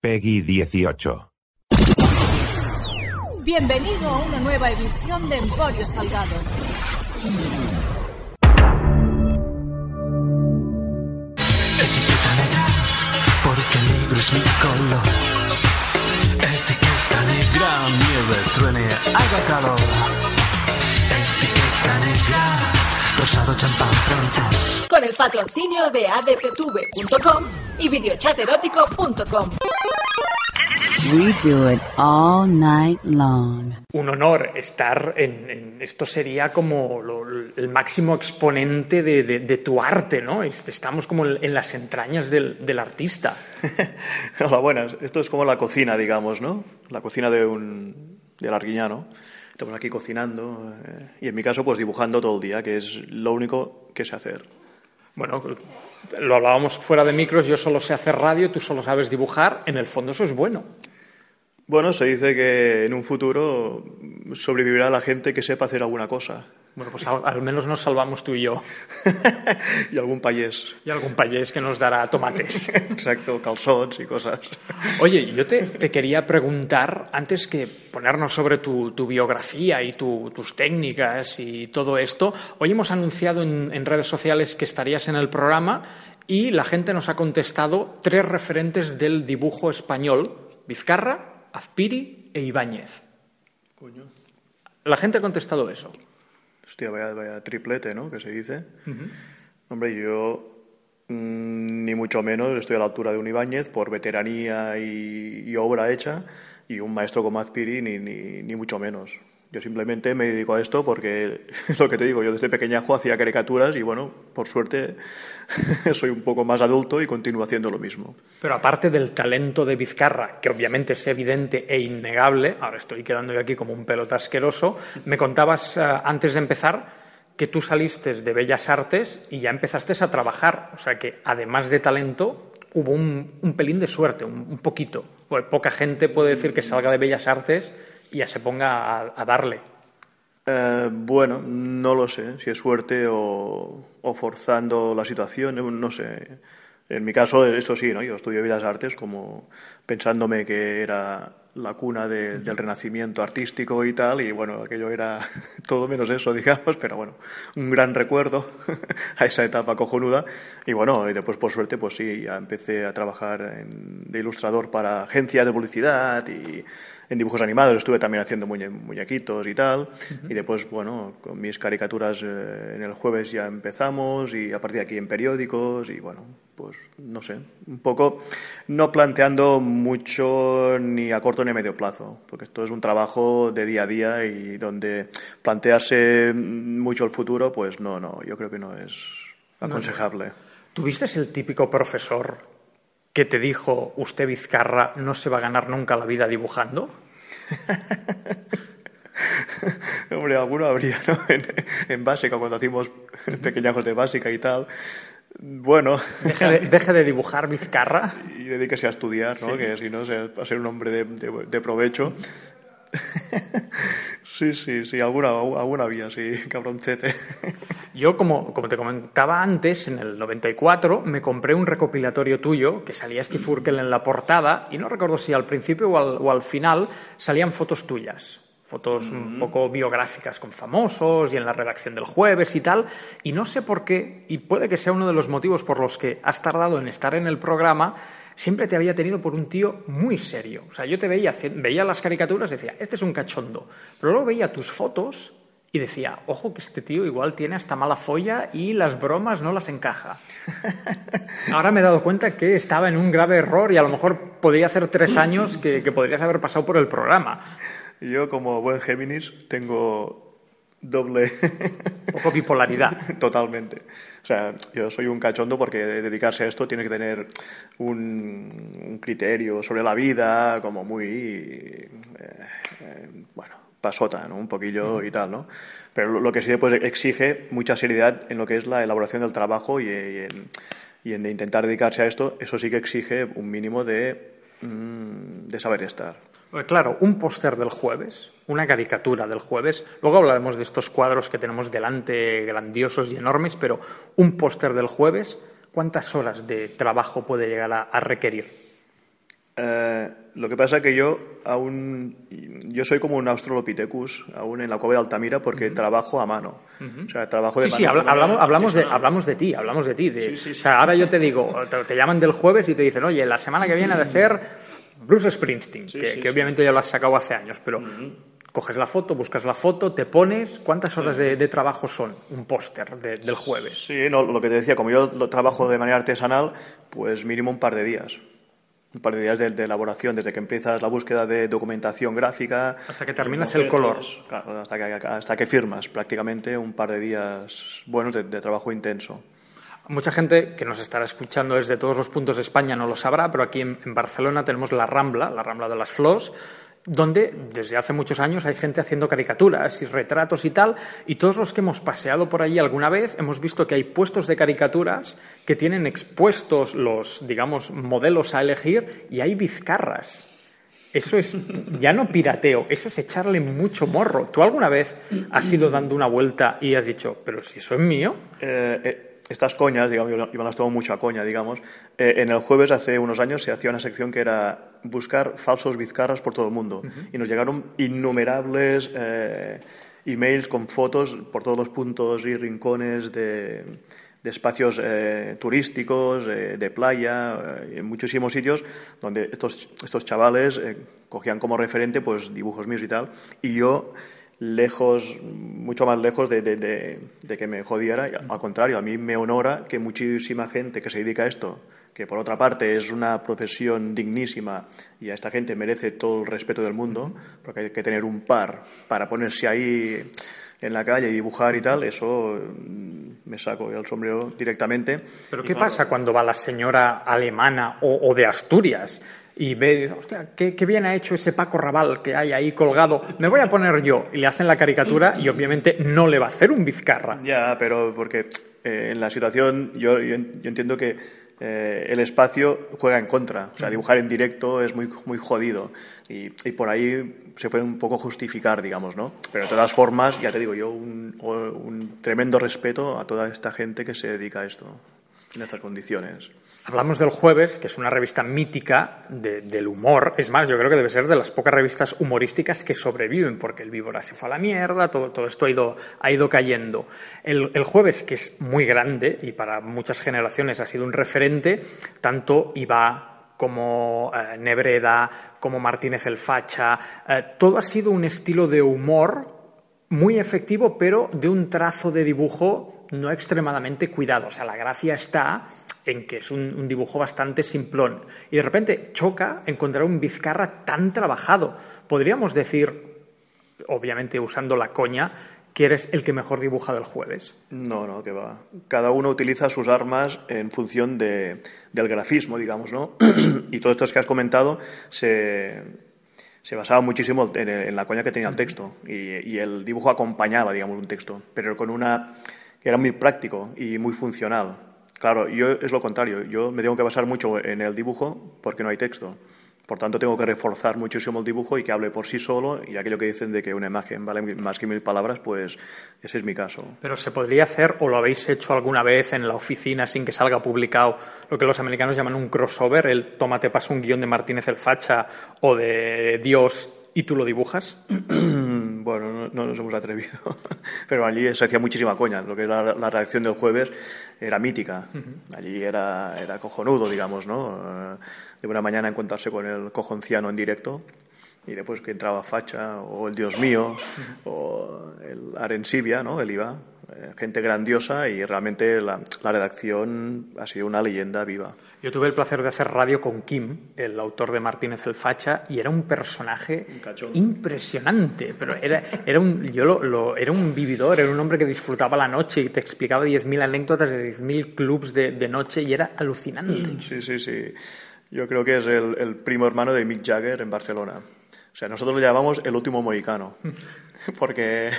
Peggy 18. Bienvenido a una nueva edición de Emporio Salgado. Etiqueta negra, porque negro es mi color. Etiqueta negra, nieve, truene, haga calor. Etiqueta negra, rosado champán francés. Con el patrocinio de adptv.com y videochaterótico.com. We do it all night long. un honor estar en, en- esto sería como lo- el máximo exponente de, de- de tu arte, ¿no? Es- Estamos como en, en las entrañas del, del artista. Hola, buenas. Esto es como la cocina, digamos, ¿no? La cocina de un del arguiñano. Estamos aquí cocinando eh, y en mi caso pues dibujando todo el día, que es lo único que sé hacer. Bueno, lo hablábamos fuera de micros, yo solo sé hacer radio, tú solo sabes dibujar, en el fondo eso es bueno. Bueno, se dice que en un futuro sobrevivirá la gente que sepa hacer alguna cosa. Bueno, pues al, al menos nos salvamos tú y yo. y algún payés. Y algún payés que nos dará tomates. Exacto, calzots y cosas. Oye, yo te, te quería preguntar, antes que ponernos sobre tu, tu biografía y tu- tus técnicas y todo esto, hoy hemos anunciado en, en redes sociales que estarías en el programa y la gente nos ha contestado tres referentes del dibujo español, Vizcarra, Azpiri e Ibáñez. Coño. La gente ha contestado eso. Hostia, vaya, vaya triplete, ¿no? Que se dice. Hombre, yo mm, ni mucho menos estoy a la altura de un Ibáñez por veteranía y, y obra hecha y un maestro como Azpiri ni, ni, ni mucho menos. Yo simplemente me dedico a esto porque es lo que te digo, yo desde pequeñajo hacía caricaturas y bueno, por suerte soy un poco más adulto y continúo haciendo lo mismo. Pero aparte del talento de Vizcarra, que obviamente es evidente e innegable, ahora estoy quedando yo aquí como un pelota asqueroso, me contabas eh, antes de empezar que tú saliste de Bellas Artes y ya empezaste a trabajar. O sea que además de talento, hubo un, pelín de suerte, un, poquito. Pues poca gente puede decir que salga de Bellas Artes ya se ponga a, darle. Eh, bueno, no lo sé, si es suerte o, o forzando la situación, eh, no sé. En mi caso, eso sí, ¿no? Yo estudié Bellas Artes como pensándome que era la cuna de- del renacimiento artístico y tal, y bueno, aquello era todo menos eso, digamos, pero bueno, un gran recuerdo a esa etapa cojonuda. Y bueno, y después por suerte, pues sí, ya empecé a trabajar en- de ilustrador para agencias de publicidad y en dibujos animados, estuve también haciendo muñe- muñequitos y tal, y después, bueno, con mis caricaturas eh, en el jueves ya empezamos y a partir de aquí en periódicos y bueno, pues no sé, un poco no planteando mucho ni a corto ni a medio plazo, porque esto es un trabajo de día a día y donde plantearse mucho el futuro, pues no, no, yo creo que no es aconsejable. ¿Tuviste el típico profesor que te dijo, usted Vizcarra no se va a ganar nunca la vida dibujando? Hombre, alguno habría, ¿no? En, en básica, cuando hacíamos pequeñajos de básica y tal. Bueno, Deje de, deje de dibujar Vizcarra. y dedíquese a estudiar, ¿no? Que si no, se- va a ser un hombre de, de- de provecho. sí, sí, sí, alguna, alguna había, sí, cabroncete. Yo, como, como te comentaba antes, en el 94 me compré un recopilatorio tuyo que salía Skifurkel en la portada y no recuerdo si al principio o al, o al final salían fotos tuyas. Fotos un poco biográficas con famosos y en la redacción del jueves y tal. Y no sé por qué, y puede que sea uno de los motivos por los que has tardado en estar en el programa, siempre te había tenido por un tío muy serio. O sea, yo te veía, veía las caricaturas y decía, este es un cachondo. Pero luego veía tus fotos y decía, ojo que este tío igual tiene hasta mala folla y las bromas no las encaja. Ahora me he dado cuenta que estaba en un grave error y a lo mejor podría hacer tres años que, que podrías haber pasado por el programa. Yo, como buen Géminis, tengo doble poco bipolaridad. Totalmente. O sea, yo soy un cachondo porque dedicarse a esto tiene que tener un, un criterio sobre la vida como muy, eh, eh, bueno, pasota, ¿no? Un poquillo y tal, ¿no? Pero lo- que sí pues exige mucha seriedad en lo que es la elaboración del trabajo y, y en, y en intentar dedicarse a esto, eso sí que exige un mínimo de, mm, de saber estar. Pues claro, un póster del jueves, una caricatura del jueves, luego hablaremos de estos cuadros que tenemos delante grandiosos y enormes, pero un póster del jueves, ¿cuántas horas de trabajo puede llegar a, a requerir? Eh, lo que pasa que yo aún yo soy como un Australopithecus aún en la cueva de Altamira porque trabajo a mano. O sea, trabajo de Sí, sí, mano. habla- hablamos, hablamos, de, hablamos de ti, hablamos de ti. de- O sea, ahora yo te digo, te, te llaman del jueves y te dicen, oye, la semana que viene ha de ser Bruce Springsteen, que, que obviamente ya lo has sacado hace años, pero coges la foto, buscas la foto, te pones, ¿cuántas horas de, de trabajo son un póster de- del jueves? Sí, no, lo que te decía, como yo lo trabajo de manera artesanal, pues mínimo un par de días. Un par de días de, de elaboración, desde que empiezas la búsqueda de documentación gráfica. Hasta que terminas el color. Claro, hasta que, hasta que firmas, prácticamente un par de días buenos de, de trabajo intenso. Mucha gente que nos estará escuchando desde todos los puntos de España no lo sabrá, pero aquí en, Barcelona tenemos la Rambla, la Rambla de las Flors, donde desde hace muchos años hay gente haciendo caricaturas y retratos y tal, y todos los que hemos paseado por allí alguna vez hemos visto que hay puestos de caricaturas que tienen expuestos los, digamos, modelos a elegir y hay bizcarras. Eso es ya no pirateo, eso es echarle mucho morro. ¿Tú alguna vez has ido dando una vuelta y has dicho, pero si eso es mío? Eh, eh, estas coñas, digamos, yo, las tomo mucho a coña, digamos. Eh, en el jueves, hace unos años, se hacía una sección que era buscar falsos bizcarras por todo el mundo. Y nos llegaron innumerables eh, emails con fotos por todos los puntos y rincones de, de espacios eh, turísticos, eh, de playa, eh, en muchísimos sitios donde estos, estos chavales cogían como referente pues dibujos míos y tal. Y yo lejos, mucho más lejos de, de- de- de que me jodiera. Al contrario, a mí me honora que muchísima gente que se dedica a esto, que por otra parte es una profesión dignísima y a esta gente merece todo el respeto del mundo, porque hay que tener un par para ponerse ahí en la calle y dibujar y tal, eso mm, me saco el sombrero directamente. ¿Pero qué pasa cuando va la señora alemana o, o de Asturias y ve, hostia, qué, bien ha hecho ese Paco Raval que hay ahí colgado? Me voy a poner yo. Y le hacen la caricatura y obviamente no le va a hacer un Vizcarra. Ya, pero porque eh, en la situación yo, yo entiendo que eh, el espacio juega en contra. O sea, dibujar en directo es muy, muy jodido. Y, y por ahí se puede un poco justificar, digamos, ¿no? Pero de todas formas, ya te digo yo, un, un tremendo respeto a toda esta gente que se dedica a esto, en estas condiciones. Hablamos del Jueves, que es una revista mítica de- del humor. Es más, yo creo que debe ser de las pocas revistas humorísticas que sobreviven, porque el Víbora se fue a la mierda, todo, esto ha ido, ha ido cayendo. El, Jueves, que es muy grande y para muchas generaciones ha sido un referente, tanto iba como eh, Nebreda, como Martínez el Facha, eh, todo ha sido un estilo de humor muy efectivo, pero de un trazo de dibujo no extremadamente cuidado. O sea, la gracia está en que es un, un dibujo bastante simplón. Y de repente choca encontrar un Vizcarra tan trabajado. Podríamos decir, obviamente usando la coña, que eres el que mejor dibuja del jueves. No, no, que va. Cada uno utiliza sus armas en función de, del grafismo, digamos, ¿no? y todo esto que has comentado se, se basaba muchísimo en, en la coña que tenía el texto y, y el dibujo acompañaba, digamos, un texto, pero con una que era muy práctico y muy funcional. Claro, yo es lo contrario. Yo me tengo que basar mucho en el dibujo porque no hay texto. Por tanto, tengo que reforzar muchísimo el dibujo y que hable por sí solo. Y aquello que dicen de que una imagen vale más que mil palabras, pues ese es mi caso. Pero se podría hacer, o lo habéis hecho alguna vez en la oficina sin que salga publicado, lo que los americanos llaman un crossover, el tómate paso un guion de Martínez el Facha o de Dios y tú lo dibujas. Bueno, no, no nos hemos atrevido. Pero allí se hacía muchísima coña. Lo que era la redacción del jueves era mítica. Allí era, era cojonudo, digamos, ¿no? Eh, De una mañana encontrarse con el cojonciano en directo y después que entraba Facha o el Dios mío o el Arensibia, ¿no? El IVA. Eh, gente grandiosa y realmente la, la redacción ha sido una leyenda viva. Yo tuve el placer de hacer radio con Kim, el autor de Martínez el Facha, y era un personaje impresionante. Pero era, era un, yo lo, lo- era un vividor, era un hombre que disfrutaba la noche y te explicaba 10.000 anécdotas de 10.000 clubs de, de noche y era alucinante. Sí, sí, sí. Yo creo que es el, el primo hermano de Mick Jagger en Barcelona. O sea, nosotros lo llamamos el último mohicano, porque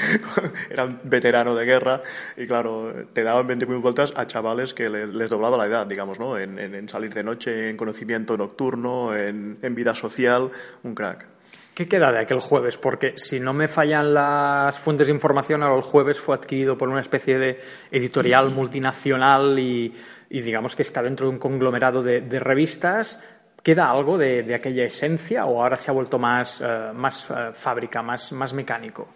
era un veterano de guerra y, claro, te daban 20.000 vueltas a chavales que le- les doblaba la edad, digamos, ¿no? En, en- en salir de noche, en conocimiento nocturno, en, en vida social, un crack. ¿Qué queda de aquel jueves? Porque si no me fallan las fuentes de información, ahora el jueves fue adquirido por una especie de editorial multinacional y, y digamos que está dentro de un conglomerado de, de revistas ¿Queda algo de, de aquella esencia o ahora se ha vuelto más, eh, más eh, fábrica, más, más mecánico?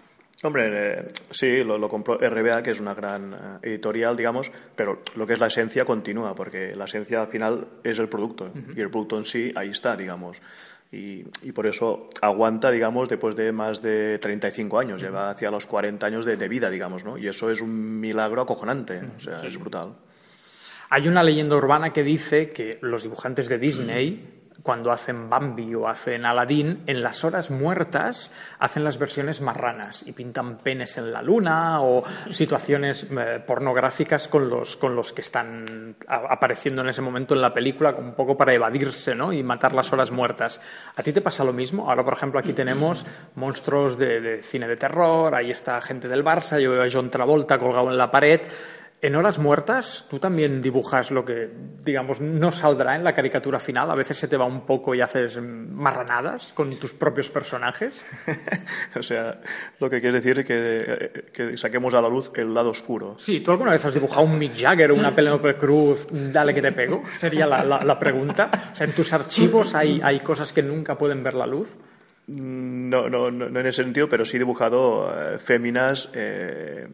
Hombre, eh, sí, lo, lo, compró RBA, que es una gran editorial, digamos, pero lo que es la esencia continúa, porque la esencia al final es el producto, uh -huh. y el producto en sí ahí está, digamos. Y, y, por eso aguanta, digamos, después de más de 35 años, uh -huh. lleva hacia los 40 años de, de, vida, digamos, ¿no? Y eso es un milagro acojonante, uh -huh. o sea, sí. es brutal. Hay una leyenda urbana que dice que los dibujantes de Disney cuando hacen Bambi o hacen Aladdin, en las horas muertas hacen las versiones marranas y pintan penes en la luna o situaciones eh, pornográficas con los, con los que están apareciendo en ese momento en la película, un poco para evadirse ¿no? y matar las horas muertas. ¿A ti te pasa lo mismo? Ahora, por ejemplo, aquí tenemos monstruos de, de cine de terror, ahí está gente del Barça, yo veo a John Travolta colgado en la pared. En horas muertas, tú también dibujas lo que, digamos, no saldrá en la caricatura final. A veces se te va un poco y haces marranadas con tus propios personajes. o sea, lo que quieres decir es que, que, saquemos a la luz el lado oscuro. Sí, ¿tú alguna vez has dibujado un Mick Jagger o una Penelope Cruz? Dale que te pego. Sería la, la, la, pregunta. O sea, en tus archivos hay, hay cosas que nunca pueden ver la luz. No, no, no, no en ese sentido, pero sí he dibujado eh, féminas. Eh,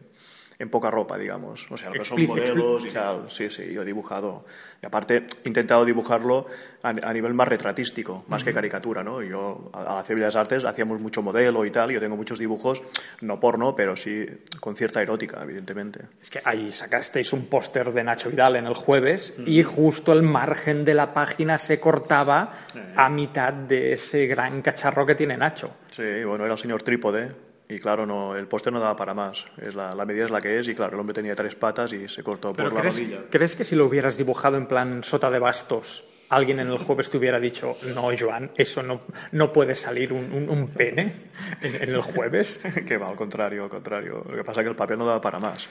en poca ropa, digamos. O sea, lo que son modelos y tal. Sí, sí, yo he dibujado. Y aparte, he intentado dibujarlo a, a nivel más retratístico, más uh -huh. que caricatura, ¿no? Yo, a la Cebra de las Artes, hacíamos mucho modelo y tal. Yo tengo muchos dibujos, no porno, pero sí con cierta erótica, evidentemente. Es que ahí sacasteis un póster de Nacho Vidal en el jueves uh -huh. y justo el margen de la página se cortaba uh -huh. a mitad de ese gran cacharro que tiene Nacho. Sí, bueno, era el señor trípode, y claro, no, el póster no daba para más. Es la, la, medida es la que es y claro, el hombre tenía tres patas y se cortó Pero por ¿crees, la rodilla. ¿Crees que si lo hubieras dibujado en plan sota de bastos, alguien en el jueves te hubiera dicho, no, Joan, eso no, no puede salir un, un, un pene en, en, el jueves? que va, al contrario, al contrario. Lo que pasa es que el papel no daba para más.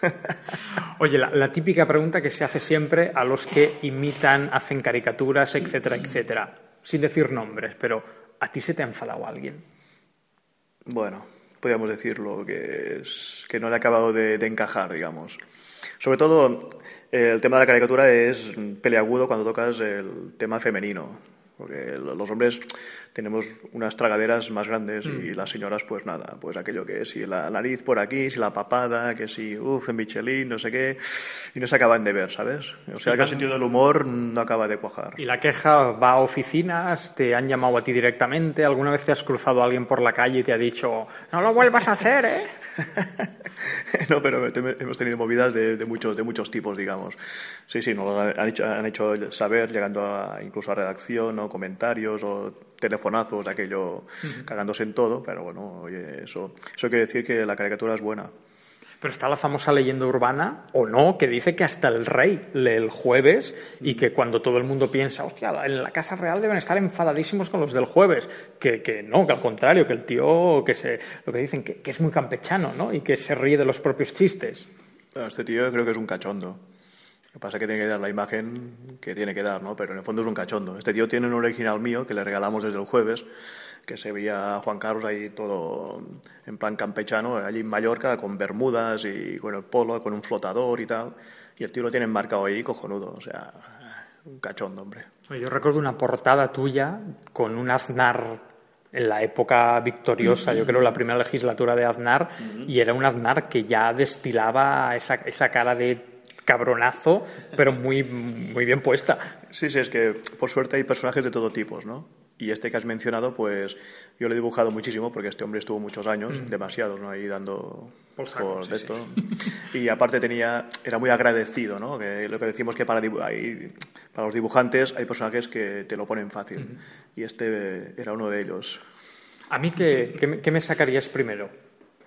Oye, la, la típica pregunta que se hace siempre a los que imitan, hacen caricaturas, etcétera, etcétera. Sin decir nombres, pero ¿a ti se te ha enfadado alguien? Bueno, podríamos decirlo, que, es, que no le ha acabado de, de encajar, digamos. Sobre todo, el tema de la caricatura es peleagudo cuando tocas el tema femenino. Porque los hombres tenemos unas tragaderas más grandes mm. y las señoras, pues nada, pues aquello que si la nariz por aquí, si la papada, que si, uff, en Michelin, no sé qué, y no se acaban de ver, ¿sabes? O sea, que el sentido del humor no acaba de cuajar. Y la queja va a oficinas, te han llamado a ti directamente, alguna vez te has cruzado a alguien por la calle y te ha dicho, no lo vuelvas a hacer, ¿eh? no, pero hemos tenido movidas de, de, muchos, de muchos tipos, digamos. Sí, sí, nos han hecho, han hecho saber, llegando a, incluso a redacción, o comentarios, o telefonazos, aquello, uh -huh. cagándose en todo, pero bueno, oye, eso, eso quiere decir que la caricatura es buena. Pero está la famosa leyenda urbana, o no, que dice que hasta el rey lee el jueves y que cuando todo el mundo piensa, hostia, en la Casa Real deben estar enfadadísimos con los del jueves. Que, que no, que al contrario, que el tío, que se, lo que dicen, que, que es muy campechano, ¿no? Y que se ríe de los propios chistes. Este tío creo que es un cachondo. Lo que pasa es que tiene que dar la imagen que tiene que dar, ¿no? Pero en el fondo es un cachondo. Este tío tiene un original mío que le regalamos desde el jueves, que se veía a Juan Carlos ahí todo en plan campechano, allí en Mallorca, con bermudas y con el polo, con un flotador y tal. Y el tío lo tiene enmarcado ahí, cojonudo. O sea, un cachondo, hombre. Yo recuerdo una portada tuya con un Aznar en la época victoriosa, yo creo la primera legislatura de Aznar, uh -huh. y era un Aznar que ya destilaba esa, esa cara de cabronazo, pero muy, muy bien puesta. Sí, sí, es que por suerte hay personajes de todo tipo, ¿no? Y este que has mencionado, pues yo lo he dibujado muchísimo porque este hombre estuvo muchos años, mm. demasiados, ¿no? Ahí dando por, saco, por sí, esto. Sí. Y aparte tenía, era muy agradecido, ¿no? Que lo que decimos que para, hay, para los dibujantes hay personajes que te lo ponen fácil. Mm. Y este era uno de ellos. ¿A mí qué, qué, qué me sacarías primero?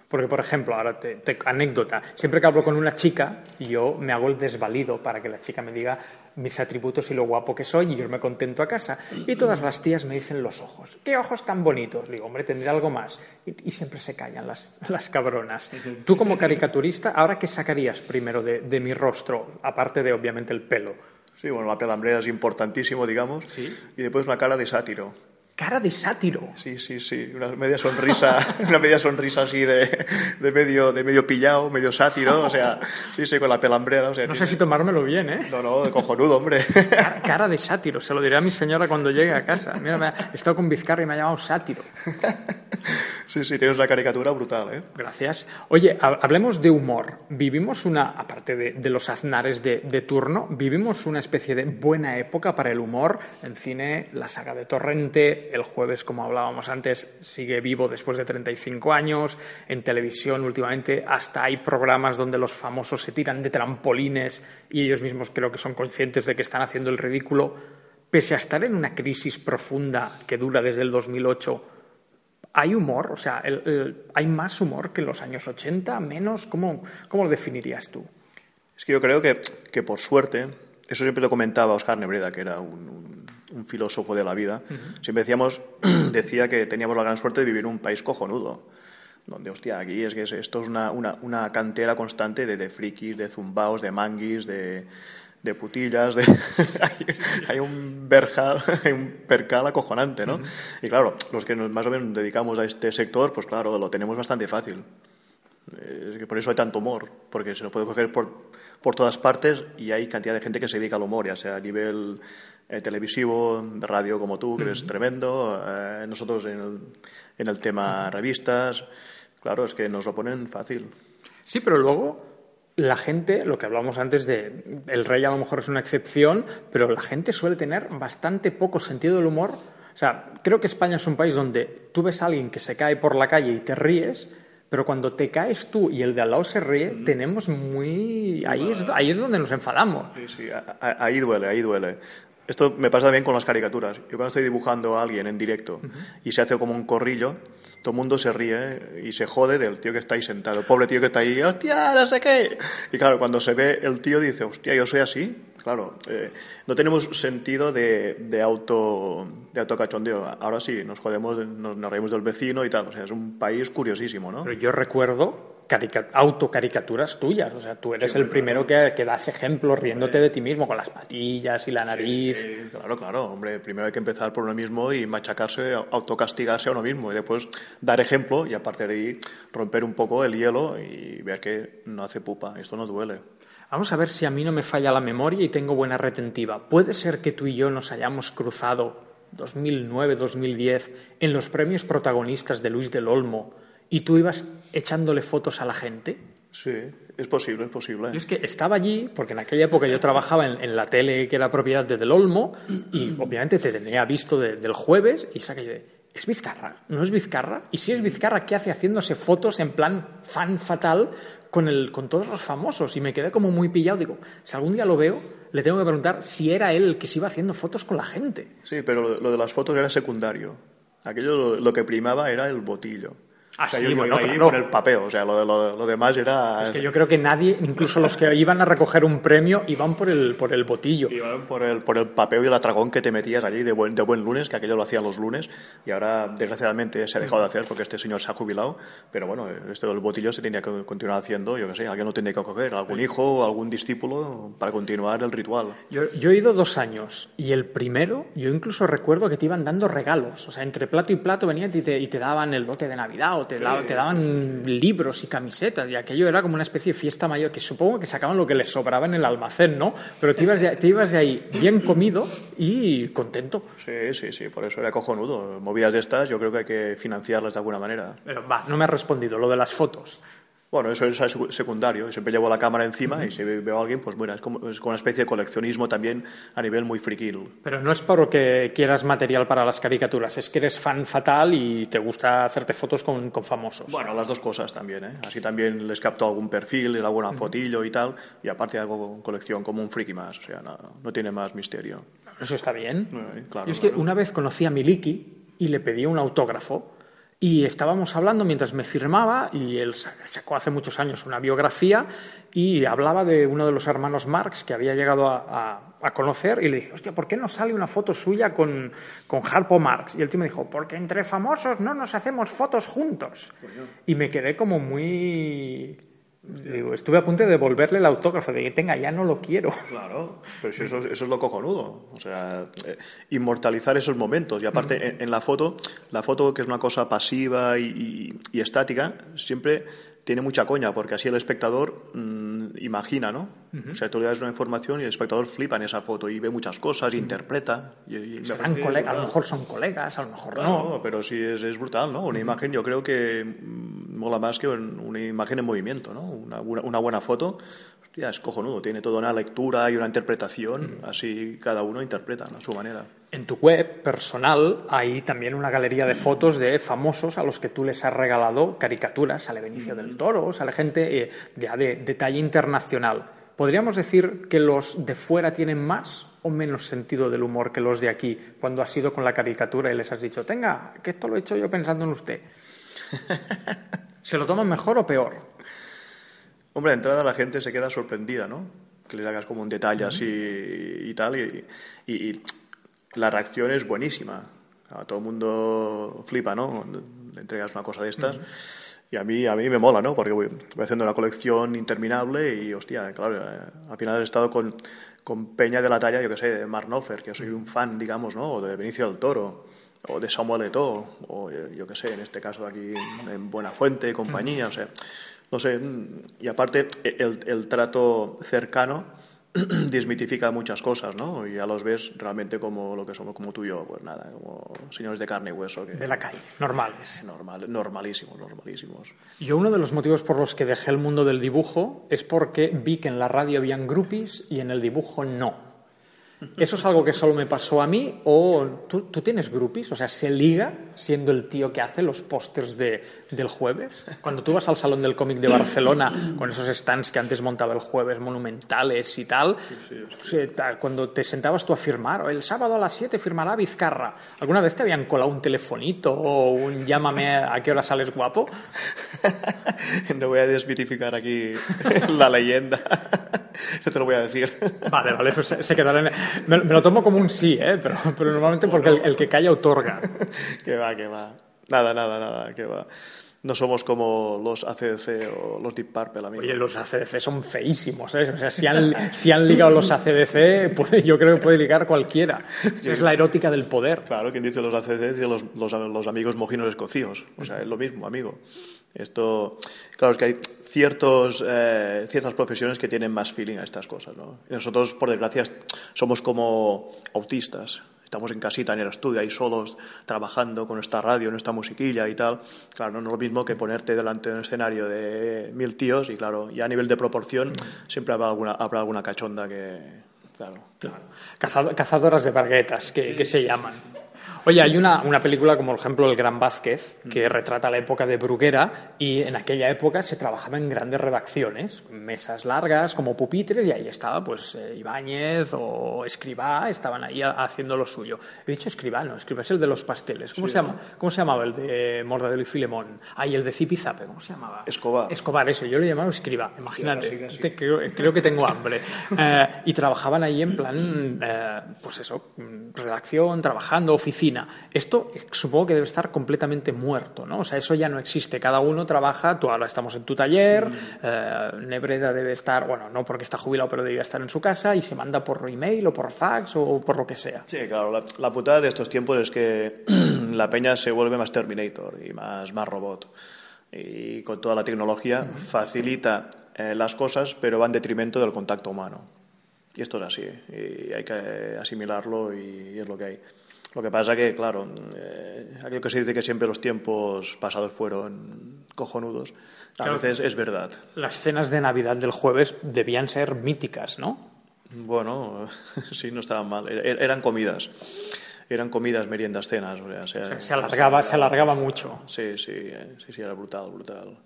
Porque, por ejemplo, ahora te, te, anécdota, siempre que hablo con una chica, yo me hago el desvalido para que la chica me diga mis atributos y lo guapo que soy y yo me contento a casa. Y todas las tías me dicen los ojos. ¿Qué ojos tan bonitos? Digo, hombre, tendré algo más. Y, y siempre se callan las, las cabronas. Tú como caricaturista, ¿ahora qué sacarías primero de, de mi rostro? Aparte de, obviamente, el pelo. Sí, bueno, la pelambrera es importantísimo, digamos. ¿Sí? Y después una cara de sátiro. Cara de sátiro. Sí, sí, sí, una media sonrisa, una media sonrisa así de, de medio, de medio pillado, medio sátiro, o sea, sí, sí, con la pelambrera, o sea. No sé si tomármelo bien, ¿eh? No, no, de cojonudo, hombre. Cara, cara de sátiro, se lo diré a mi señora cuando llegue a casa. Mira, me ha- he estado con Vizcarra y me ha llamado sátiro. Sí, sí, tienes una caricatura brutal, ¿eh? Gracias. Oye, ha- hablemos de humor. Vivimos una, aparte de, de los aznares de, de turno, vivimos una especie de buena época para el humor. En cine, la saga de Torrente, el jueves, como hablábamos antes, sigue vivo después de 35 años. En televisión, últimamente, hasta hay programas donde los famosos se tiran de trampolines y ellos mismos creo que son conscientes de que están haciendo el ridículo. Pese a estar en una crisis profunda que dura desde el 2008, ¿Hay humor? O sea, ¿hay más humor que en los años 80? ¿Menos? ¿Cómo, cómo lo definirías tú? Es que yo creo que, que por suerte, eso siempre lo comentaba Oscar Nebreda, que era un- un filósofo de la vida, siempre decíamos, decía que teníamos la gran suerte de vivir en un país cojonudo. Donde, hostia, aquí es que es- esto es una, una, una cantera constante de, de frikis, de zumbaos, de manguis, de, de putillas, de... hay, hay un verjal, hay un percal acojonante, ¿no? Y claro, los que nos más o menos dedicamos a este sector, pues claro, lo tenemos bastante fácil. Es que por eso hay tanto humor, porque se lo puede coger por, por todas partes y hay cantidad de gente que se dedica al humor, ya sea a nivel eh, televisivo, de radio como tú, que eres tremendo, eh, nosotros en el, en el tema revistas, claro, es que nos lo ponen fácil. Sí, pero luego la gente, lo que hablamos antes de el rey a lo mejor es una excepción, pero la gente suele tener bastante poco sentido del humor. O sea, creo que España es un país donde tú ves a alguien que se cae por la calle y te ríes, pero cuando te caes tú y el de al lado se ríe, tenemos muy... Ahí es, ahí es donde nos enfadamos. Sí, sí, ahí duele, ahí duele. Esto me pasa también con las caricaturas. Yo cuando estoy dibujando a alguien en directo y se hace como un corrillo, todo el mundo se ríe y se jode del tío que está ahí sentado. Pobre tío que está ahí, hostia, no sé qué. Y claro, cuando se ve el tío dice, hostia, yo soy así. Claro, eh, no tenemos sentido de, de auto de autocachondeo. Ahora sí, nos jodemos, de- nos, nos reímos del vecino y tal. O sea, es un país curiosísimo, ¿no? Pero yo recuerdo autocaricaturas tuyas. O sea, tú eres el primero que, que das ejemplo riéndote de ti mismo con las patillas y la nariz. Sí, claro, claro, hombre, primero hay que empezar por uno mismo y machacarse, autocastigarse a uno mismo y después dar ejemplo y a partir de ahí romper un poco el hielo y ver que no hace pupa, esto no duele. Vamos a ver si a mí no me falla la memoria y tengo buena retentiva. ¿Puede ser que tú y yo nos hayamos cruzado 2009-2010 en los premios protagonistas de Luis del Olmo y tú ibas echándole fotos a la gente? Sí, es posible, es posible. Yo es que estaba allí, porque en aquella época yo trabajaba en, en la tele que era propiedad de Del Olmo, y obviamente te tenía visto de- del jueves, y saqué de, ¿es Vizcarra? ¿No es Vizcarra? Y si es Vizcarra, ¿qué hace haciéndose fotos en plan fan fatal con, el, con todos los famosos? Y me quedé como muy pillado. Digo, si algún día lo veo, le tengo que preguntar si era él el que se iba haciendo fotos con la gente. Sí, pero lo, lo de las fotos era secundario. Aquello lo, lo que primaba era el botillo. Ah, O sea, sí, yo- bueno, iba ahí claro. con el papeo, o sea, lo, lo- lo demás era... Es que yo creo que nadie, incluso los que iban a recoger un premio, iban por el, por el botillo. Iban por el, por el papeo y el atragón que te metías allí de buen, de buen lunes, que aquello lo hacían los lunes, y ahora desgraciadamente se ha dejado de hacer porque este señor se ha jubilado, pero bueno, esto del botillo se tenía que continuar haciendo, yo qué sé, alguien lo tenía que coger, algún hijo o algún discípulo para continuar el ritual. Yo, yo he ido dos años y el primero, yo incluso recuerdo que te iban dando regalos. O sea, entre plato y plato venían y te, y te daban el bote de Navidad o te, te daban libros y camisetas. Y aquello era como una especie de fiesta mayor que supongo que sacaban lo que les sobraba en el almacén, ¿no? Pero te ibas de, te ibas de ahí bien comido y contento. Sí, sí, sí, por eso era cojonudo. Movidas de estas yo creo que hay que financiarlas de alguna manera. Pero va, no me has respondido lo de las fotos. Bueno, eso es secu- secundario. Siempre llevo la cámara encima y si ve- veo a alguien, pues bueno, es como, es como una especie de coleccionismo también a nivel muy friquil. Pero no es porque quieras material para las caricaturas, es que eres fan fatal y te gusta hacerte fotos con, con famosos. Bueno, las dos cosas también, ¿eh? Así también les capto algún perfil, les hago una fotillo y tal, y aparte hago colección como un friki más, o sea, no, no tiene más misterio. Eso está bien. Eh, claro, Yo es que una vez conocí a Miliki y le pedí un autógrafo y estábamos hablando mientras me firmaba y él sa- sacó hace muchos años una biografía y hablaba de uno de los hermanos Marx que había llegado a, a- a conocer y le dije, hostia, ¿por qué no sale una foto suya con, con Harpo Marx? Y el tío me dijo, porque entre famosos no nos hacemos fotos juntos. Y me quedé como muy Digo, estuve a punto de devolverle el autógrafo, de que tenga, ya no lo quiero. Claro, pero si eso, eso es lo cojonudo. O sea, eh, inmortalizar esos momentos. Y aparte, en, en la foto, la foto que es una cosa pasiva y, y- y estática, siempre tiene mucha coña, porque así el espectador mm, imagina, ¿no? O sea, tú le das una información y el espectador flipa en esa foto y ve muchas cosas, interpreta. Y, Serán colegas, a lo mejor son colegas, a lo mejor Claro, no. pero sí es, es brutal, ¿no? Una imagen yo creo que mm, mola más que un- una imagen en movimiento, ¿no? Una, una- una buena foto, hostia, es cojonudo, tiene toda una lectura y una interpretación, así cada uno interpreta ¿no? a su manera. En tu web personal hay también una galería de fotos de famosos a los que tú les has regalado caricaturas. Sale Benicio del Toro, sale gente eh, ya de, de talla internacional. ¿Podríamos decir que los de fuera tienen más o menos sentido del humor que los de aquí cuando has ido con la caricatura y les has dicho, tenga, que esto lo he hecho yo pensando en usted? ¿Se lo toman mejor o peor? Hombre, de entrada la gente se queda sorprendida, ¿no? Que les hagas como un detalle así y tal, y, y- y la reacción es buenísima. A todo el mundo flipa, ¿no? Le entregas una cosa de estas. Y a mí, a mí me mola, ¿no? Porque voy, voy haciendo una colección interminable y, hostia, claro, eh, al final he estado con, con Peña de la talla, yo que sé, de Mark Knopfler, que soy un fan, digamos, ¿no? O de Benicio del Toro, o de Samuel Eto'o, o eh, yo que sé, en este caso aquí en Buenafuente, compañía, o sea, no sé, mm, y aparte el, el trato cercano desmitifica muchas cosas, ¿no? Y ya los ves realmente como lo que somos, como tú y yo, pues nada, como señores de carne y hueso, que De la calle, normales. normal, normalísimos, normalísimos. Yo uno de los motivos por los que dejé el mundo del dibujo es porque vi que en la radio habían groupies y en el dibujo no. ¿Eso es algo que solo me pasó a mí o tú, tú tienes groupies? O sea, ¿se liga siendo el tío que hace los pósters de, del jueves? Cuando tú vas al Salón del Cómic de Barcelona con esos stands que antes montaba el jueves monumentales y tal, cuando te sentabas tú a firmar, el sábado a las 7 firmará Vizcarra, ¿alguna vez te habían colado un telefonito o un llámame a qué hora sales guapo? No voy a desmitificar aquí la leyenda, no te lo voy a decir. Vale, vale, eso se, se quedará en... Me, me lo tomo como un sí, ¿eh? pero, pero normalmente porque el, el que calla otorga. Que va, que va. Nada, nada, nada, que va. No somos como los ACDC o los Deep Purple, amigo. Oye, los ACDC son feísimos, ¿eh? O sea, si han, si han ligado los ACDC, puede- yo creo que puede ligar cualquiera. Es la erótica del poder. Claro, quien dice los ACDC dice los, los, los amigos mojinos escocíos. O sea, es lo mismo, amigo. Esto, claro, es que hay ciertos, eh, ciertas profesiones que tienen más feeling a estas cosas, ¿no? Y nosotros, por desgracia, somos como autistas. Estamos en casita, en el estudio, ahí solos, trabajando con nuestra radio, nuestra musiquilla y tal. Claro, no es lo mismo que ponerte delante de un escenario de mil tíos y, claro, ya a nivel de proporción siempre habrá alguna, habrá alguna cachonda que, claro, Claro. Cazado- cazadoras de barguetas, que, que se llaman. Oye, hay una, una película como, por ejemplo, El Gran Vázquez, que retrata la época de Bruguera y en aquella época se trabajaba en grandes redacciones, mesas largas como pupitres y ahí estaba pues eh, Ibáñez o Escribá, estaban ahí ha- haciendo lo suyo. He dicho Escribá, no, Escribá es el de los pasteles. ¿Cómo, se, llama? ¿Cómo se llamaba el de Mordadelo y Filemón? Ah, y el de Zipizape, ¿cómo se llamaba? Escobar. Escobar, eso, yo lo he llamado Escriba, imagínate. Te- creo, creo que tengo hambre. Eh, y trabajaban ahí en plan, eh, pues eso, mm, redacción, trabajando, oficina. Esto supongo que debe estar completamente muerto, ¿no? O sea, eso ya no existe. Cada uno trabaja, tú ahora estamos en tu taller, eh, Nebreda debe estar, bueno, no porque está jubilado, pero debe estar en su casa y se manda por email o por fax o por lo que sea. Sí, claro, la, la putada de estos tiempos es que la peña se vuelve más Terminator y más, más robot. Y con toda la tecnología facilita eh, las cosas, pero va en detrimento del contacto humano. Y esto es así, y hay que asimilarlo y es lo que hay. Lo que pasa que, claro, eh, aquello que se dice que siempre los tiempos pasados fueron cojonudos, a Claro. veces es verdad. Las cenas de Navidad del jueves debían ser míticas, ¿no? Bueno, sí, no estaban mal. Er- Eran comidas. Eran comidas, meriendas, cenas. o sea, O sea, se alargaba, se alargaba mucho. Sí, sí, eh, sí, sí, era brutal, brutal.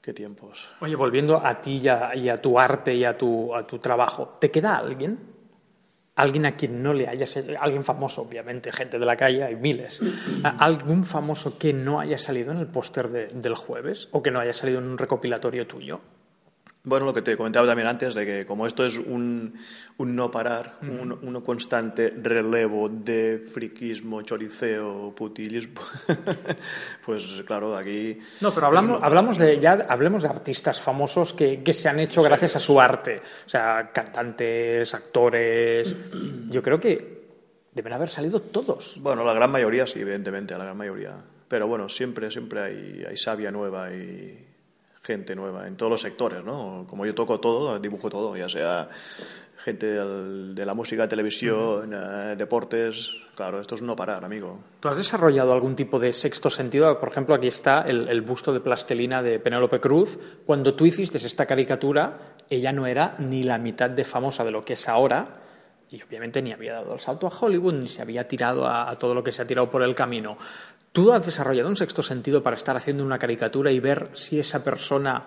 Qué tiempos. Oye, volviendo a ti y a, y a tu arte y a tu, a tu trabajo, ¿te queda alguien? Alguien a quien no le hayas... Alguien famoso, obviamente, gente de la calle, hay miles. ¿A- ¿Algún famoso que no haya salido en el póster de- del jueves o que no haya salido en un recopilatorio tuyo? Bueno, lo que te comentaba también antes, de que como esto es un, un no parar, un, un constante relevo de friquismo, choriceo, putilismo, pues claro, aquí... No, pero hablamos, hablamos de, ya hablemos de artistas famosos que, que se han hecho gracias a su arte. O sea, cantantes, actores... Yo creo que deben haber salido todos. Bueno, la gran mayoría sí, evidentemente, la gran mayoría. Pero bueno, siempre, siempre hay, hay savia nueva y gente nueva en todos los sectores, ¿no? Como yo toco todo, dibujo todo, ya sea gente de la música, televisión, eh, deportes. Claro, esto es no parar, amigo. ¿Tú has desarrollado algún tipo de sexto sentido? Por ejemplo, aquí está el, el busto de plastelina de Penélope Cruz. Cuando tú hiciste esta caricatura, ella no era ni la mitad de famosa de lo que es ahora. Y obviamente ni había dado el salto a Hollywood, ni se había tirado a, a todo lo que se ha tirado por el camino. ¿Tú has desarrollado un sexto sentido para estar haciendo una caricatura y ver si esa persona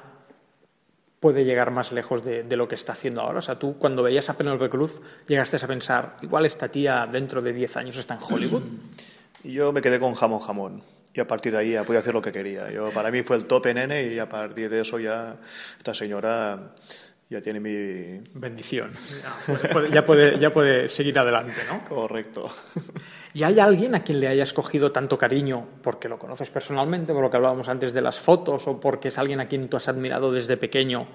puede llegar más lejos de, de lo que está haciendo ahora? O sea, tú cuando veías a Penélope Cruz llegaste a pensar, igual esta tía dentro de 10 años está en Hollywood. Y yo me quedé con jamón jamón. Y a partir de ahí ya podía hacer lo que quería. Yo, para mí fue el tope nene y a partir de eso ya esta señora ya tiene mi... Bendición. Ya puede, ya puede, ya puede seguir adelante, ¿no? Correcto. ¿Y hay alguien a quien le hayas cogido tanto cariño porque lo conoces personalmente, por lo que hablábamos antes de las fotos, o porque es alguien a quien tú has admirado desde pequeño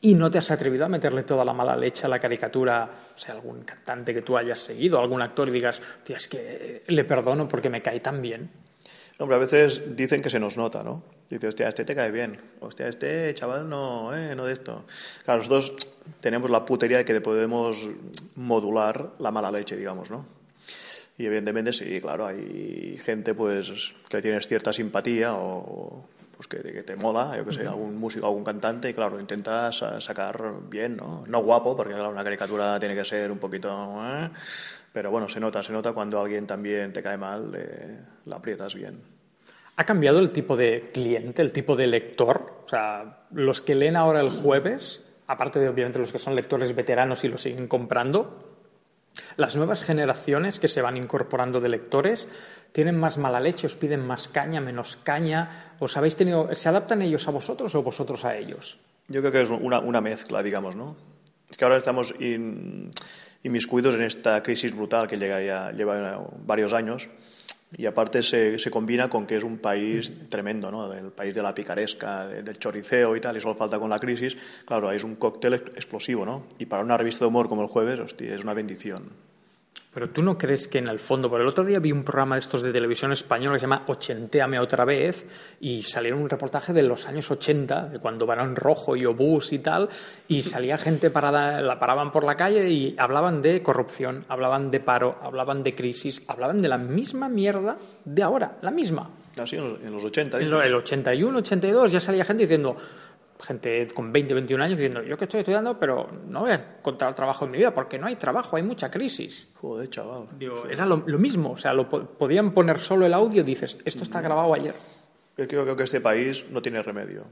y no te has atrevido a meterle toda la mala leche a la caricatura? O sea, algún cantante que tú hayas seguido, algún actor y digas, es que le perdono porque me cae tan bien. Hombre, a veces dicen que se nos nota, ¿no? Dice, hostia, este te cae bien. Hostia, este chaval no, eh, no de esto. Claro, nosotros tenemos la putería de que podemos modular la mala leche, digamos, ¿no? Y evidentemente sí, claro, hay gente pues que tienes cierta simpatía o pues que, que te mola, yo que sé, algún músico, algún cantante, y claro, intentas sa- sacar bien, ¿no? No guapo, porque claro, una caricatura tiene que ser un poquito... ¿eh? Pero bueno, se nota, se nota cuando alguien también te cae mal, eh, la aprietas bien. ¿Ha cambiado el tipo de cliente, el tipo de lector? O sea, los que leen ahora el jueves, aparte de obviamente los que son lectores veteranos y lo siguen comprando, las nuevas generaciones que se van incorporando de lectores tienen más mala leche, os piden más caña, menos caña. ¿Os habéis tenido, ¿Se adaptan ellos a vosotros o vosotros a ellos? Yo creo que es una, mezcla, digamos, ¿no? Es que ahora estamos in- inmiscuidos en esta crisis brutal que llega ya, lleva varios años y aparte se, se combina con que es un país tremendo, ¿no? El país de la picaresca, de- del choriceo y tal, y solo falta con la crisis. Claro, es un cóctel ex- explosivo, ¿no? Y para una revista de humor como el jueves, es una bendición. Pero tú no crees que en el fondo, por el otro día vi un programa de estos de televisión española que se llama Ochentéame otra vez y salieron un reportaje de los años 80, de cuando Barón Rojo y Obús y tal, y salía gente parada, la paraban por la calle y hablaban de corrupción, hablaban de paro, hablaban de crisis, hablaban de la misma mierda de ahora, la misma. Así en los, en los 80. En el 81, 82 ya salía gente diciendo, gente con 20, 21 años diciendo, yo que estoy estudiando, pero no voy a encontrar trabajo en mi vida porque no hay trabajo, hay mucha crisis. Joder, chaval. Digo, era lo, lo mismo, o sea, lo po- podían poner solo el audio, dices, esto está grabado ayer. Es que yo creo que este país no tiene remedio.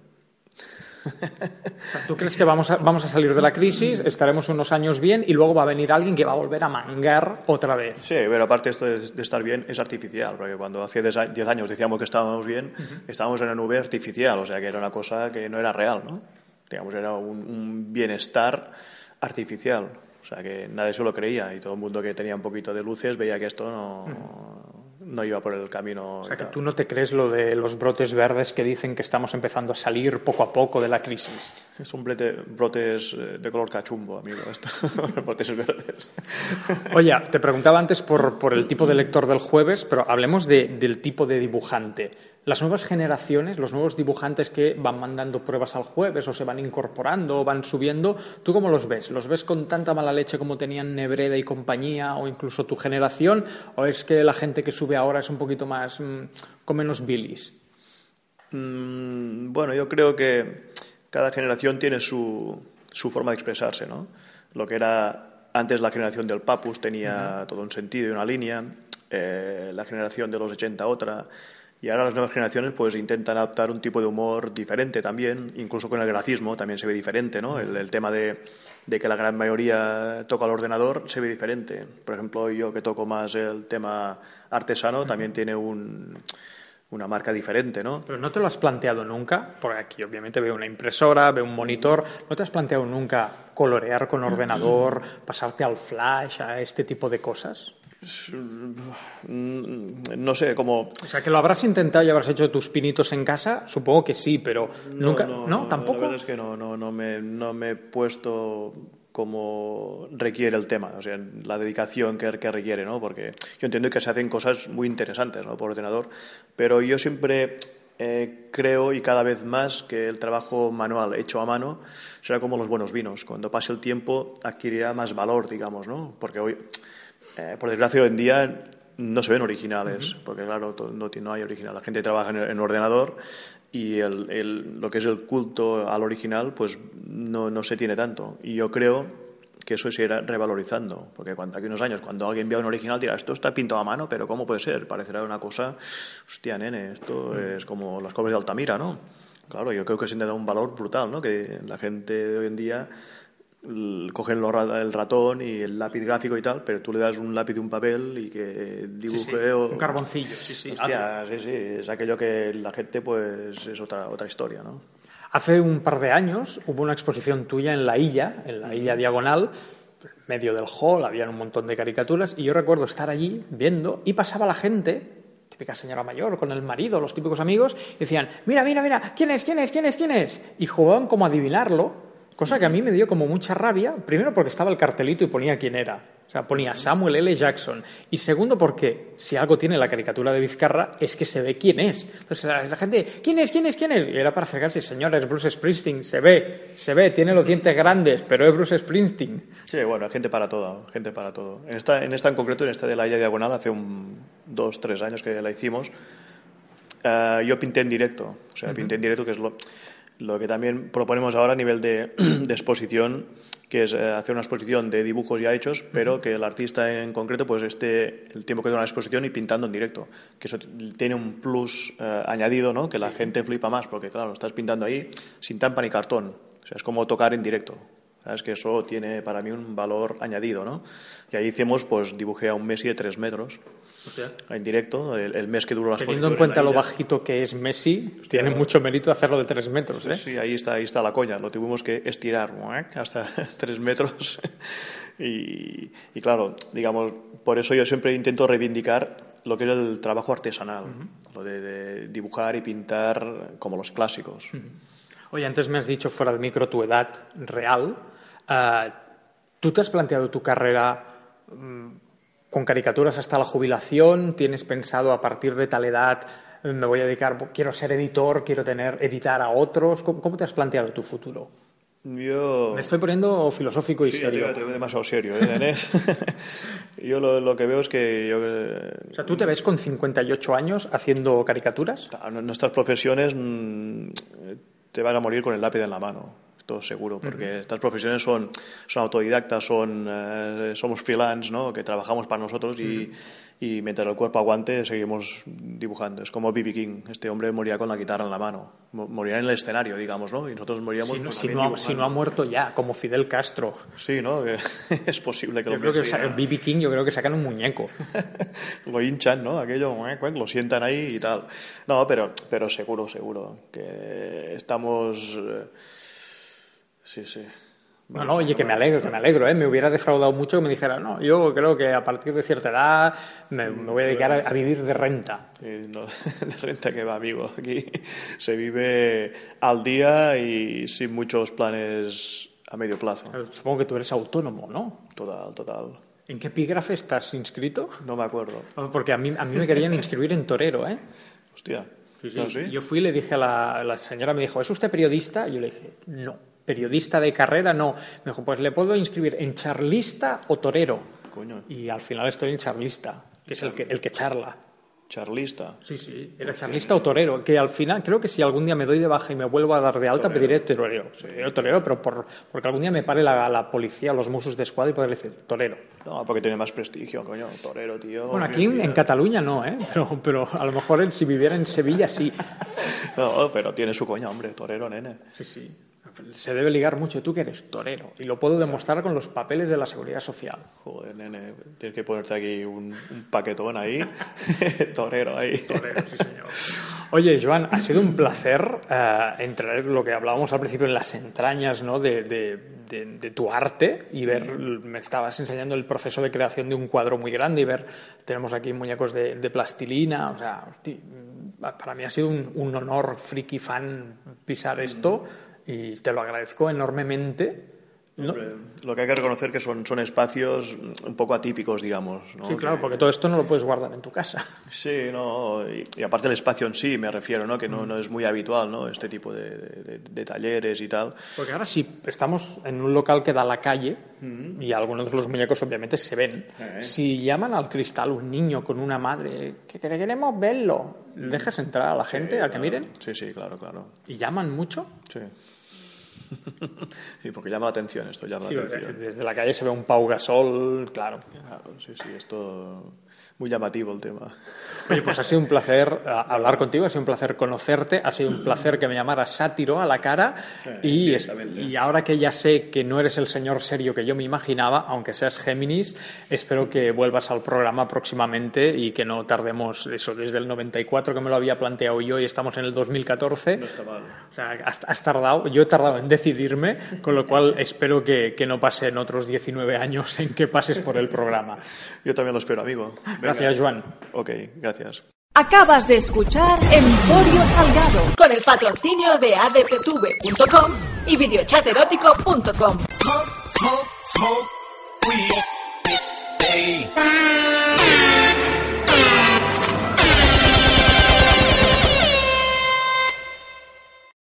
¿Tú crees que vamos a, vamos a salir de la crisis, estaremos unos años bien y luego va a venir alguien que va a volver a mangar otra vez? Sí, pero aparte esto de, de estar bien es artificial, porque cuando hace 10 años decíamos que estábamos bien, estábamos en una nube artificial, o sea que era una cosa que no era real, ¿no? Digamos, era un, un bienestar artificial, o sea que nadie se lo creía y todo el mundo que tenía un poquito de luces veía que esto no, no iba por el camino. O sea, que tú no te crees lo de los brotes verdes que dicen que estamos empezando a salir poco a poco de la crisis. Son brotes eh, de color cachumbo, amigo, esto, brotes verdes. Oye, te preguntaba antes por, por el tipo de lector del jueves, pero hablemos de- del tipo de dibujante. Las nuevas generaciones, los nuevos dibujantes que van mandando pruebas al jueves o se van incorporando o van subiendo, ¿tú cómo los ves? ¿Los ves con tanta mala leche como tenían Nebreda y compañía o incluso tu generación? ¿O es que la gente que sube ahora es un poquito más, mm, con menos bilis? Mm, bueno, yo creo que cada generación tiene su, su forma de expresarse, ¿no? Lo que era antes la generación del Papus tenía todo un sentido y una línea, eh, la generación de los 80 otra, y ahora las nuevas generaciones pues intentan adaptar un tipo de humor diferente también, incluso con el grafismo también se ve diferente, ¿no? El, el tema de, de que la gran mayoría toca el ordenador se ve diferente. Por ejemplo, yo que toco más el tema artesano también tiene un una marca diferente, ¿no? Pero no te lo has planteado nunca, porque aquí obviamente veo una impresora, veo un monitor, ¿no te has planteado nunca colorear con ordenador, pasarte al flash, a este tipo de cosas? Mm, No sé, como... O sea, que lo habrás intentado y habrás hecho tus pinitos en casa, supongo que sí, pero nunca, ¿no? ¿Tampoco? La verdad es que no, no, no, me, no me he puesto como requiere el tema, o sea, la dedicación que, que requiere, ¿no? Porque yo entiendo que se hacen cosas muy interesantes, ¿no? Por ordenador, pero yo siempre eh, creo y cada vez más que el trabajo manual hecho a mano será como los buenos vinos. Cuando pase el tiempo adquirirá más valor, digamos, ¿no? Porque hoy, eh, por desgracia, hoy en día no se ven originales, porque claro, no, no hay original. La gente trabaja en, en ordenador y el, el- lo que es el culto al original, pues no, no se tiene tanto. Y yo creo que eso se irá revalorizando, porque cuando, aquí unos años, cuando alguien vea un original, dirá, esto está pintado a mano, pero ¿cómo puede ser? Parecerá una cosa, hostia, nene, esto es como las cobles de Altamira, ¿no? Claro, yo creo que se le da un valor brutal, ¿no? Que la gente de hoy en día cogen el ratón y el lápiz gráfico y tal, pero tú le das un lápiz y un papel y que dibuje Sí, sí, o... un carboncillo, sí, sí. Hostia, sí, sí, es aquello que la gente pues es otra, otra historia, ¿no? Hace un par de años hubo una exposición tuya en la Illa, en la Illa Diagonal, en medio del hall, había un montón de caricaturas, y yo recuerdo estar allí viendo y pasaba la gente, típica señora mayor con el marido, los típicos amigos, y decían, mira, mira, mira, ¿quién es, quién es, quién es, quién es? Y jugaban como a adivinarlo, cosa que a mí me dio como mucha rabia, primero porque estaba el cartelito y ponía quién era. O sea, ponía Samuel L. Jackson. Y segundo, porque si algo tiene la caricatura de Vizcarra es que se ve quién es. Entonces la, la gente, ¿quién es, quién es, quién es? Y era para fregarse, señora, es Bruce Springsteen, se ve, se ve, tiene los dientes grandes, pero es Bruce Springsteen. Sí, bueno, gente para todo, gente para todo. En esta, en esta en concreto, en esta de la Illa Diagonal, hace un dos, tres años que la hicimos, eh, yo pinté en directo. O sea, pinté en directo, que es lo, lo que también proponemos ahora a nivel de, de exposición, que es eh, hacer una exposición de dibujos ya hechos, pero que el artista en concreto pues esté el tiempo que dura la exposición y pintando en directo. Que eso tiene un plus eh, añadido, ¿no? Que la gente flipa más, porque claro, estás pintando ahí sin tampa ni cartón. O sea, es como tocar en directo. ¿Sabes? Que eso tiene para mí un valor añadido, ¿no? Y ahí hicimos, pues dibujé a un Messi de tres metros en directo, el, el mes que duró la Teniendo en cuenta lo bajito que es Messi, tiene mucho mérito hacerlo de tres metros, ¿eh? Sí, ahí está, ahí está la coña. Lo tuvimos que estirar ¡muac! hasta tres metros. y, y claro, digamos, por eso yo siempre intento reivindicar lo que es el trabajo artesanal, lo de, de dibujar y pintar como los clásicos. Oye, antes me has dicho fuera del micro tu edad real. Ah, ¿Tú te has planteado tu carrera mm, con caricaturas hasta la jubilación? ¿Tienes pensado a partir de tal edad eh, me voy a dedicar, quiero ser editor, quiero tener, editar a otros? ¿Cómo, cómo te has planteado tu futuro? Yo... Me estoy poniendo filosófico y Sí, serio. te veo demasiado serio, ¿eh, yo lo, lo que veo es que yo, eh, O sea, ¿tú te ves con 58 años haciendo caricaturas? En nuestras profesiones mm, te vas a morir con el lápiz en la mano, esto seguro, porque estas profesiones son, son autodidactas, son, eh, somos freelance, ¿no? que trabajamos para nosotros y, y mientras el cuerpo aguante seguimos dibujando. Es como B.B. King, este hombre moría con la guitarra en la mano, Mo- moría en el escenario, digamos, ¿no? y nosotros moríamos Si no, pues, si no ha- si no ha muerto ya, como Fidel Castro. Sí, ¿no? Es posible que Yo lo creo que. B.B. King, yo creo que sacan un muñeco. lo hinchan, ¿no? Aquello, cuac, lo sientan ahí y tal. No, pero, pero seguro, seguro, que estamos... eh, Sí, sí. No, no, oye, que me alegro, que me alegro, ¿eh? Me hubiera defraudado mucho que me dijera, no, yo creo que a partir de cierta edad me, me voy a dedicar a, a vivir de renta. No, de renta que va, amigo. Aquí se vive al día y sin muchos planes a medio plazo. Supongo que tú eres autónomo, ¿no? Total, total. ¿En qué epígrafe estás inscrito? No me acuerdo. Porque a mí, a mí me querían inscribir en torero, ¿eh? Hostia. Sí, sí. ¿No, sí? Yo fui y le dije a la, la señora, me dijo, ¿es usted periodista? Y yo le dije, no, periodista de carrera no. Me dijo, pues le puedo inscribir en charlista o torero. Coño. Y al final estoy en charlista, que es el que, el que charla. Charlista. Sí, sí, era charlista o torero, que al final creo que si algún día me doy de baja y me vuelvo a dar de alta, pediré torero. Sí, torero, pero por, porque algún día me pare la, la policía, los musos de escuadra y poder decir torero. No, porque tiene más prestigio, coño. Torero, tío. Bueno, aquí en, Cataluña no, ¿eh? Pero, pero a lo mejor en- si viviera en Sevilla sí. No, pero tiene su coña, hombre. Torero, nene. Sí, sí. Se debe ligar mucho. Tú que eres torero. Y lo puedo demostrar con los papeles de la seguridad social. Joder, nene, tienes que ponerte aquí un, un paquetón ahí. Torero ahí. Torero, sí, señor. Oye, Joan, ha sido un placer eh, entrar en lo que hablábamos al principio en las entrañas ¿no? de, de, de, de tu arte y ver, me estabas enseñando el proceso de creación de un cuadro muy grande y ver, tenemos aquí muñecos de, plastilina, o sea, hosti, para mí ha sido un, un honor, friki fan, pisar esto y te lo agradezco enormemente. No- Lo que hay que reconocer que son, son espacios un poco atípicos, digamos. ¿no? Sí, claro, Que- porque todo esto no lo puedes guardar en tu casa. Sí, no, y, y aparte el espacio en sí, me refiero, ¿no? Que no, no es muy habitual, ¿no? Este tipo de, de- de talleres y tal. Porque ahora si estamos en un local que da a la calle y algunos de los muñecos obviamente se ven. Si llaman al cristal un niño con una madre que que queremos verlo, ¿dejas entrar a la gente a que miren? Sí, sí, claro, claro. ¿Y llaman mucho? Sí. Sí, porque llama la atención esto, llama la atención. Desde la calle se ve un Pau Gasol, claro. Claro, sí, sí, esto muy llamativo el tema. Oye, pues ha sido un placer eh, hablar contigo, ha sido un placer conocerte, ha sido un placer que me llamaras sátiro a la cara y, es- y ahora que ya sé que no eres el señor serio que yo me imaginaba, aunque seas Géminis, espero que vuelvas al programa próximamente y que no tardemos eso desde el 94 que me lo había planteado yo y estamos en el 2014. está mal. O sea, has, has tardado, yo he tardado en decidirme, con lo cual espero que, que no pasen otros 19 años en que pases por el programa. Yo también lo espero, amigo. Gracias, Juan. Ok, gracias. Acabas de escuchar Emporio Salgado con el patrocinio de adptv.com y videochaterótico.com.